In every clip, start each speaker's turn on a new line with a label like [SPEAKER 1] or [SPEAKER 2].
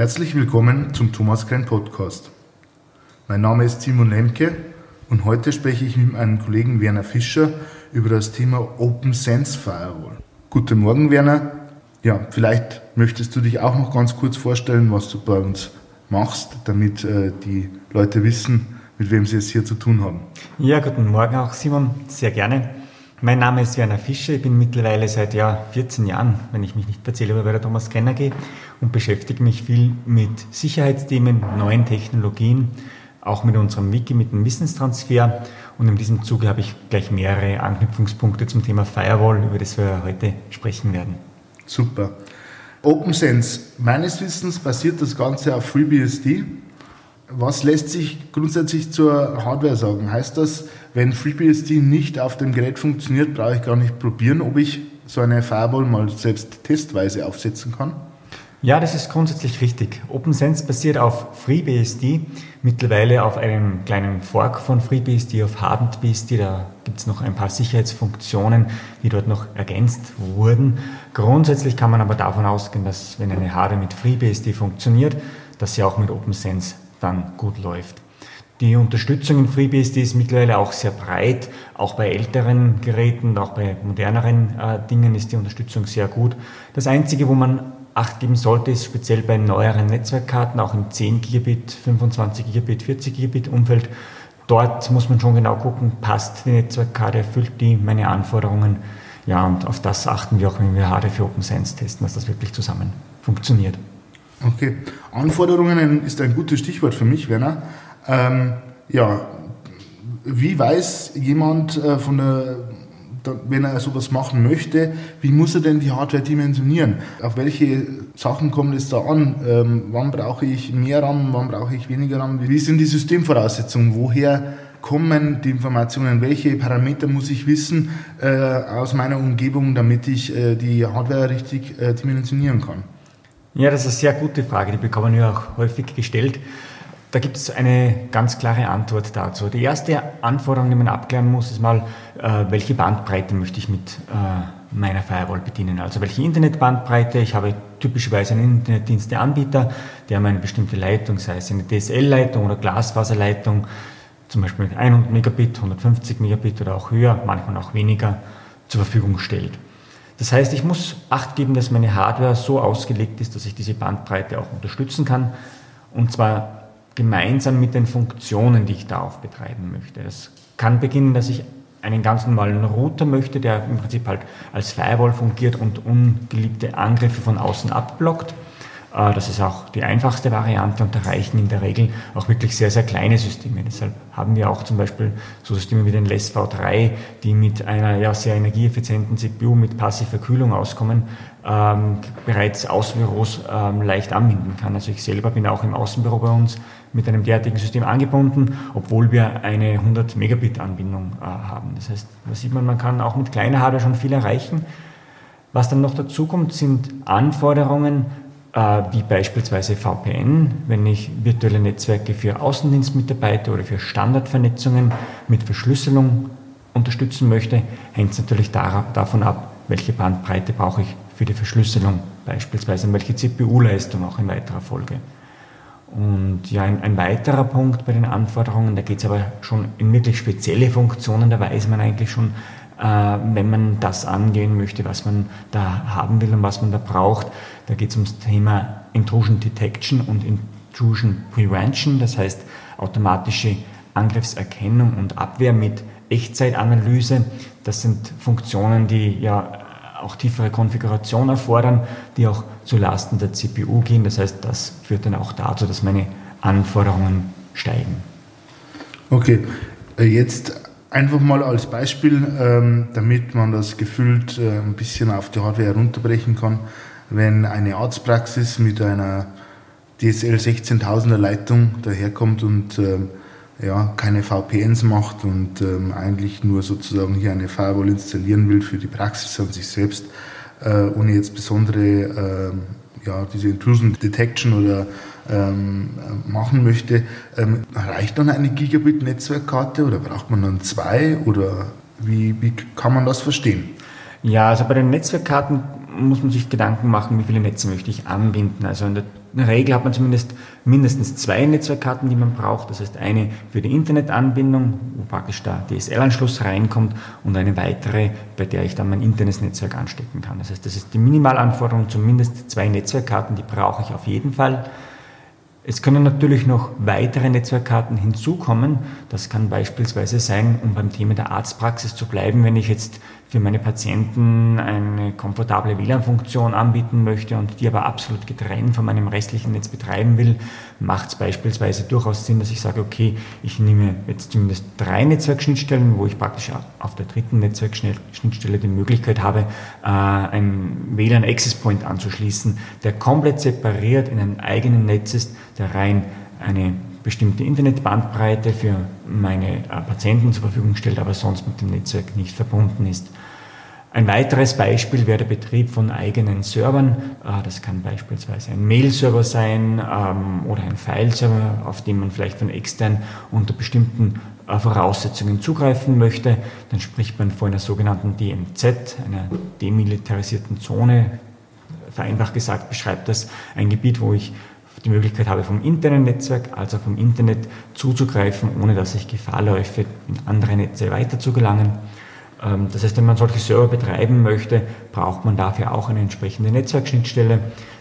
[SPEAKER 1] Herzlich willkommen zum Thomas Klein Podcast. Mein Name ist Simon Lemke und heute spreche ich mit meinem Kollegen Werner Fischer über das Thema Open Sense Firewall. Guten Morgen, Werner. Ja, vielleicht möchtest du dich auch noch ganz kurz vorstellen, was du bei uns machst, damit äh, die Leute wissen, mit wem sie es hier zu tun haben.
[SPEAKER 2] Ja, guten Morgen auch, Simon. Sehr gerne. Mein Name ist Werner Fischer. Ich bin mittlerweile seit ja, 14 Jahren, wenn ich mich nicht verzähle, bei der Thomas Kenner gehe und beschäftige mich viel mit Sicherheitsthemen, neuen Technologien, auch mit unserem Wiki, mit dem Wissenstransfer. Und in diesem Zuge habe ich gleich mehrere Anknüpfungspunkte zum Thema Firewall, über das wir heute sprechen werden.
[SPEAKER 1] Super. OpenSense, meines Wissens basiert das Ganze auf FreeBSD. Was lässt sich grundsätzlich zur Hardware sagen? Heißt das, wenn FreeBSD nicht auf dem Gerät funktioniert, brauche ich gar nicht probieren, ob ich so eine Firewall mal selbst testweise aufsetzen kann?
[SPEAKER 2] Ja, das ist grundsätzlich richtig. OpenSense basiert auf FreeBSD, mittlerweile auf einem kleinen Fork von FreeBSD, auf HardenedBSD. Da gibt es noch ein paar Sicherheitsfunktionen, die dort noch ergänzt wurden. Grundsätzlich kann man aber davon ausgehen, dass wenn eine Hardware mit FreeBSD funktioniert, dass sie auch mit OpenSense dann gut läuft. Die Unterstützung in FreeBSD ist mittlerweile auch sehr breit. Auch bei älteren Geräten, auch bei moderneren äh, Dingen ist die Unterstützung sehr gut. Das Einzige, wo man Acht geben sollte, ist speziell bei neueren Netzwerkkarten, auch im 10 Gigabit, 25 Gigabit, 40 Gigabit Umfeld. Dort muss man schon genau gucken, passt die Netzwerkkarte, erfüllt die meine Anforderungen. Ja, und auf das achten wir auch, wenn wir HD für Open Science testen, dass das wirklich zusammen funktioniert.
[SPEAKER 1] Okay, Anforderungen ist ein gutes Stichwort für mich, Werner. Ähm, ja, wie weiß jemand äh, von der, wenn er sowas machen möchte, wie muss er denn die Hardware dimensionieren? Auf welche Sachen kommt es da an? Ähm, wann brauche ich mehr RAM, wann brauche ich weniger RAM? Wie sind die Systemvoraussetzungen? Woher kommen die Informationen? Welche Parameter muss ich wissen äh, aus meiner Umgebung, damit ich äh, die Hardware richtig äh, dimensionieren kann?
[SPEAKER 2] Ja, das ist eine sehr gute Frage, die bekommen wir auch häufig gestellt. Da gibt es eine ganz klare Antwort dazu. Die erste Anforderung, die man abklären muss, ist mal, äh, welche Bandbreite möchte ich mit äh, meiner Firewall bedienen. Also welche Internetbandbreite. Ich habe typischerweise einen Internetdiensteanbieter, der mir eine bestimmte Leitung, sei es eine DSL-Leitung oder Glasfaserleitung, zum Beispiel mit 100 Megabit, 150 Megabit oder auch höher, manchmal auch weniger, zur Verfügung stellt. Das heißt, ich muss Acht geben, dass meine Hardware so ausgelegt ist, dass ich diese Bandbreite auch unterstützen kann. Und zwar gemeinsam mit den Funktionen, die ich darauf betreiben möchte. Das kann beginnen, dass ich einen ganz normalen Router möchte, der im Prinzip halt als Firewall fungiert und ungeliebte Angriffe von außen abblockt. Äh, das ist auch die einfachste Variante und da reichen in der Regel auch wirklich sehr, sehr kleine Systeme. Deshalb haben wir auch zum Beispiel so Systeme wie den LES V3, die mit einer ja, sehr energieeffizienten CPU mit passiver Kühlung auskommen, ähm, bereits Außenbüros ähm, leicht anbinden kann. Also ich selber bin auch im Außenbüro bei uns mit einem derartigen System angebunden, obwohl wir eine 100 Megabit Anbindung äh, haben. Das heißt, da sieht man, man kann auch mit kleiner Hardware schon viel erreichen. Was dann noch dazu kommt, sind Anforderungen, wie beispielsweise VPN, wenn ich virtuelle Netzwerke für Außendienstmitarbeiter oder für Standardvernetzungen mit Verschlüsselung unterstützen möchte, hängt es natürlich davon ab, welche Bandbreite brauche ich für die Verschlüsselung beispielsweise und welche CPU-Leistung auch in weiterer Folge. Und ja, ein, ein, weiterer Punkt bei den Anforderungen, da geht es aber schon in wirklich spezielle Funktionen, da weiß man eigentlich schon, äh, wenn man das angehen möchte, was man da haben will und was man da braucht. Da geht es ums Thema Intrusion Detection und Intrusion Prevention, das heißt automatische Angriffserkennung und Abwehr mit Echtzeitanalyse. Das sind Funktionen, die ja auch tiefere Konfiguration erfordern, die auch zu Lasten der CPU gehen. Das heißt, das führt dann auch dazu, dass meine Anforderungen steigen.
[SPEAKER 1] Okay, äh, jetzt einfach mal als Beispiel, ähm, damit man das gefühlt äh, ein bisschen auf die Hardware herunterbrechen kann. Wenn eine Arztpraxis mit einer DSL 16000er Leitung daherkommt und ähm, ja, keine VPNs macht und ähm, eigentlich nur sozusagen hier eine Firewall installieren will für die Praxis an sich selbst, äh, ohne jetzt besondere, äh, ja, diese Intrusion Detection oder ähm, machen möchte, ähm, reicht dann eine Gigabit-Netzwerkkarte oder braucht man dann zwei oder wie, wie kann man das verstehen?
[SPEAKER 2] Ja, also bei den Netzwerkkarten muss man sich Gedanken machen, wie viele Netze möchte ich anbinden. Also in der Regel hat man zumindest mindestens zwei Netzwerkkarten, die man braucht. Das heißt eine für die Internetanbindung, wo praktisch der DSL-Anschluss reinkommt und eine weitere, bei der ich dann mein internes Netzwerk anstecken kann. Das heißt, das ist die Minimalanforderung, zumindest zwei Netzwerkkarten, die brauche ich auf jeden Fall. Es können natürlich noch weitere Netzwerkkarten hinzukommen. Das kann beispielsweise sein, um beim Thema der Arztpraxis zu bleiben, wenn ich jetzt für meine Patienten eine komfortable WLAN-Funktion anbieten möchte und die aber absolut getrennt von meinem restlichen Netz betreiben will, macht es beispielsweise durchaus Sinn, dass ich sage, okay, ich nehme jetzt zumindest drei Netzwerkschnittstellen, wo ich praktisch auf der dritten Netzwerkschnittstelle die Möglichkeit habe, äh, einen WLAN Access Point anzuschließen, der komplett separiert in einem eigenen Netz ist, der rein eine bestimmte Internetbandbreite für meine äh, Patienten zur Verfügung stellt, aber sonst mit dem Netzwerk nicht verbunden ist. Ein weiteres Beispiel wäre der Betrieb von eigenen Servern. Äh, das kann beispielsweise ein Mail-Server sein ähm, oder ein File-Server, auf den man vielleicht von extern unter bestimmten äh, Voraussetzungen zugreifen möchte. Dann spricht man von einer sogenannten DMZ, einer demilitarisierten Zone. Vereinfacht gesagt beschreibt das ein Gebiet, wo ich die Möglichkeit habe, vom internen Netzwerk, also vom Internet zuzugreifen, ohne dass ich Gefahr läufe, in andere Netze weiterzugelangen. Ähm, das heißt, wenn man solche Server betreiben möchte, braucht man dafür auch eine entsprechende Netzwerkschnittstelle.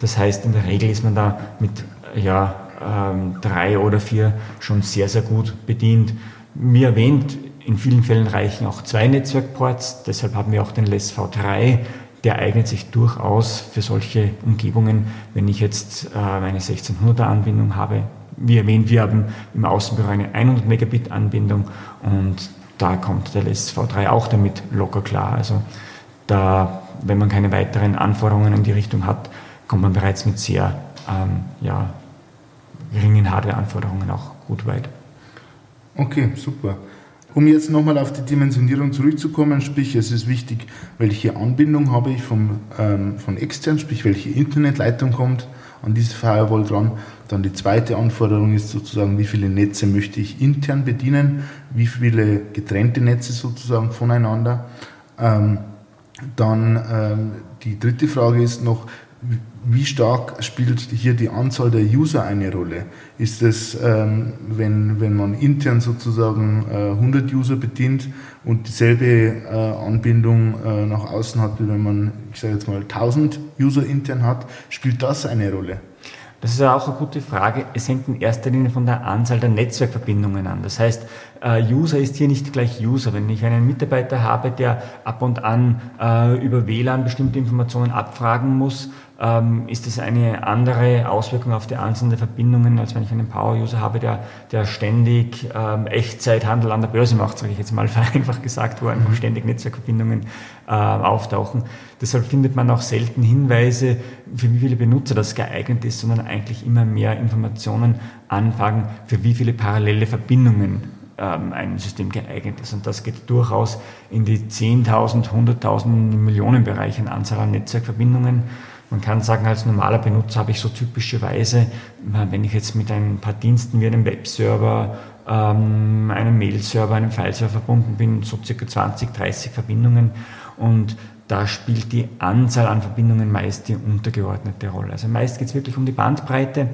[SPEAKER 2] Das heißt, in der Regel ist man da mit ja, ähm, drei oder vier schon sehr, sehr gut bedient. Wie erwähnt, in vielen Fällen reichen auch zwei Netzwerkports, deshalb haben wir auch den LSV3, der eignet sich durchaus für solche Umgebungen, wenn ich jetzt äh, meine 1600er Anbindung habe. Wie erwähnt, wir haben im Außenbüro eine 100 Megabit Anbindung und da kommt der LSV3 auch damit locker klar. Also da, wenn man keine weiteren Anforderungen in die Richtung hat, kommt man bereits mit sehr ähm, ja, geringen Hardware-Anforderungen auch gut weit.
[SPEAKER 1] Okay, super. Um jetzt nochmal auf die Dimensionierung zurückzukommen, sprich es ist wichtig, welche Anbindung habe ich vom, ähm, von extern, sprich welche Internetleitung kommt an diese Firewall dran. Dann die zweite Anforderung ist sozusagen, wie viele Netze möchte ich intern bedienen, wie viele getrennte Netze sozusagen voneinander. Ähm, dann ähm, die dritte Frage ist noch, wie stark spielt hier die Anzahl der User eine Rolle? Ist es, ähm, wenn, wenn man intern sozusagen äh, 100 User bedient und dieselbe äh, Anbindung äh, nach außen hat, wie wenn man, ich sage jetzt mal, 1000 User intern hat, spielt das eine Rolle?
[SPEAKER 2] Das ist ja auch eine gute Frage. Es hängt in erster Linie von der Anzahl der Netzwerkverbindungen an. Das heißt, User ist hier nicht gleich User. Wenn ich einen Mitarbeiter habe, der ab und an äh, über WLAN bestimmte Informationen abfragen muss, ähm, ist das eine andere Auswirkung auf die einzelnen Verbindungen, als wenn ich einen Power-User habe, der, der ständig ähm, Echtzeithandel an der Börse macht, sage ich jetzt mal vereinfacht gesagt, wo einfach ständig Netzwerkverbindungen äh, auftauchen. Deshalb findet man auch selten Hinweise, für wie viele Benutzer das geeignet ist, sondern eigentlich immer mehr Informationen anfragen, für wie viele parallele Verbindungen ähm, ein System geeignet ist. Und das geht durchaus in die 10.000, 100.000 Millionen Bereiche an Anzahl an Netzwerkverbindungen. Man kann sagen, als normaler Benutzer habe ich so typischerweise, wenn ich jetzt mit ein paar Diensten wie einem Webserver, ähm, einem Mail-Server, einem File-Server verbunden bin, so circa 20, 30 Verbindungen und da spielt die Anzahl an Verbindungen meist die untergeordnete Rolle. Also meist geht es wirklich um die Bandbreite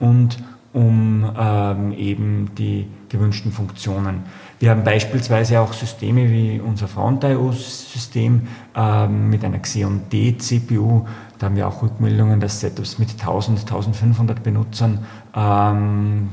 [SPEAKER 2] und um ähm, eben die gewünschten Funktionen. Wir haben beispielsweise auch Systeme wie unser Front-IO-System ähm, mit einer Xeon D-CPU. Da haben wir auch Rückmeldungen, dass Setups mit 1000, 1500 Benutzern ähm,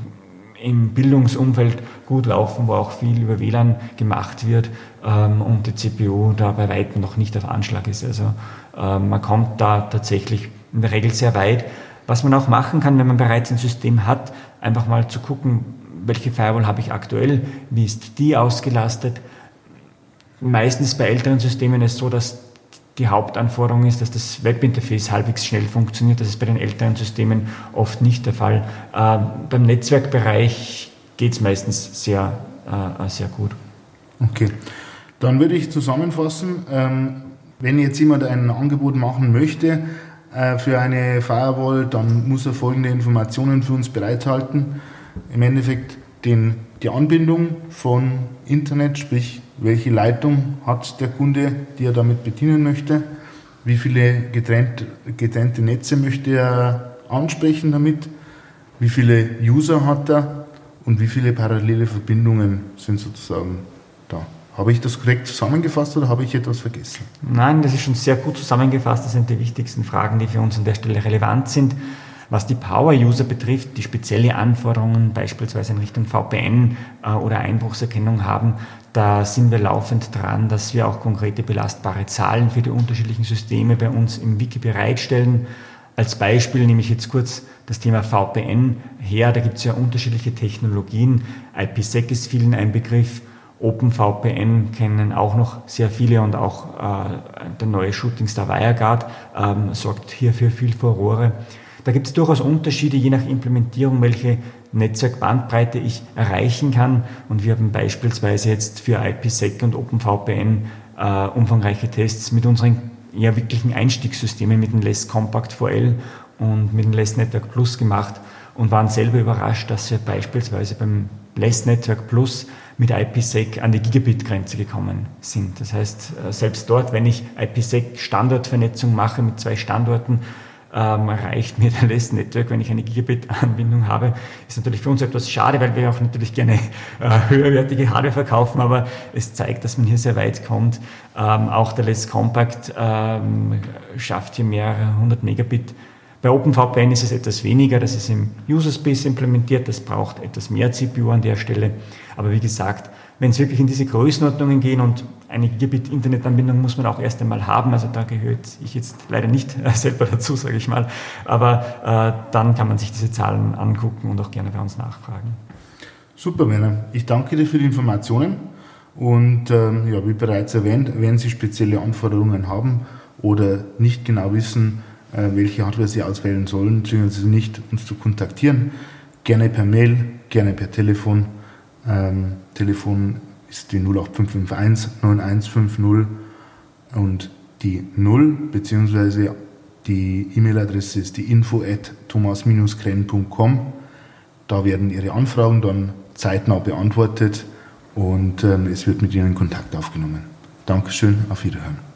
[SPEAKER 2] im Bildungsumfeld gut laufen, wo auch viel über WLAN gemacht wird ähm, und die CPU da bei weitem noch nicht auf Anschlag ist. Also ähm, man kommt da tatsächlich in der Regel sehr weit. Was man auch machen kann, wenn man bereits ein System hat, einfach mal zu gucken, welche Firewall habe ich aktuell, wie ist die ausgelastet. Meistens bei älteren Systemen ist es so, dass die Hauptanforderung ist, dass das Webinterface halbwegs schnell funktioniert. Das ist bei den älteren Systemen oft nicht der Fall. Äh, beim Netzwerkbereich geht es meistens sehr, äh, sehr gut.
[SPEAKER 1] Okay, dann würde ich zusammenfassen, ähm, wenn jetzt jemand ein Angebot machen möchte äh, für eine Firewall, dann muss er folgende Informationen für uns bereithalten. Im Endeffekt den, die Anbindung von Internet, sprich welche Leitung hat der Kunde, die er damit bedienen möchte, wie viele getrennt, getrennte Netze möchte er ansprechen damit? Wie viele User hat er und wie viele parallele Verbindungen sind sozusagen da? Habe ich das korrekt zusammengefasst oder habe ich etwas vergessen?
[SPEAKER 2] Nein, das ist schon sehr gut zusammengefasst. Das sind die wichtigsten Fragen, die für uns an der Stelle relevant sind. Was die Power-User betrifft, die spezielle Anforderungen beispielsweise in Richtung VPN äh, oder Einbruchserkennung haben, da sind wir laufend dran, dass wir auch konkrete belastbare Zahlen für die unterschiedlichen Systeme bei uns im Wiki bereitstellen. Als Beispiel nehme ich jetzt kurz das Thema VPN her. Da gibt es ja unterschiedliche Technologien. IPsec ist vielen ein Begriff. OpenVPN kennen auch noch sehr viele und auch äh, der neue Shootingstar WireGuard ähm, sorgt hier für viel Furore. Da gibt es durchaus Unterschiede, je nach Implementierung, welche Netzwerkbandbreite ich erreichen kann. Und wir haben beispielsweise jetzt für IPsec und OpenVPN äh, umfangreiche Tests mit unseren eher wirklichen Einstiegssystemen, mit dem Less Compact VL und mit dem Less Network Plus gemacht und waren selber überrascht, dass wir beispielsweise beim Less Network Plus mit IPsec an die Gigabit-Grenze gekommen sind. Das heißt, äh, selbst dort, wenn ich IPsec Standortvernetzung mache mit zwei Standorten, ähm, reicht mir der Less Network, wenn ich eine Gigabit-Anbindung habe. Ist natürlich für uns etwas schade, weil wir auch natürlich gerne äh, höherwertige Hardware verkaufen, aber es zeigt, dass man hier sehr weit kommt. Ähm, auch der Less Compact ähm, schafft hier mehrere hundert Megabit bei OpenVPN ist es etwas weniger, das ist im User Space implementiert, das braucht etwas mehr CPU an der Stelle. Aber wie gesagt, wenn es wirklich in diese Größenordnungen gehen und eine Gigabit-Internetanbindung muss man auch erst einmal haben, also da gehört ich jetzt leider nicht selber dazu, sage ich mal, aber äh, dann kann man sich diese Zahlen angucken und auch gerne bei uns nachfragen.
[SPEAKER 1] Super, Werner. Ich danke dir für die Informationen und ähm, ja, wie bereits erwähnt, wenn Sie spezielle Anforderungen haben oder nicht genau wissen, äh, welche Hardware Sie auswählen sollen, zwingen Sie nicht, uns zu kontaktieren. Gerne per Mail, gerne per Telefon. Ähm, Telefon ist die 08551 9150 und die 0 beziehungsweise die E-Mail-Adresse ist die info at thomas-krenn.com. Da werden Ihre Anfragen dann zeitnah beantwortet und ähm, es wird mit Ihnen Kontakt aufgenommen. Dankeschön, auf Wiederhören.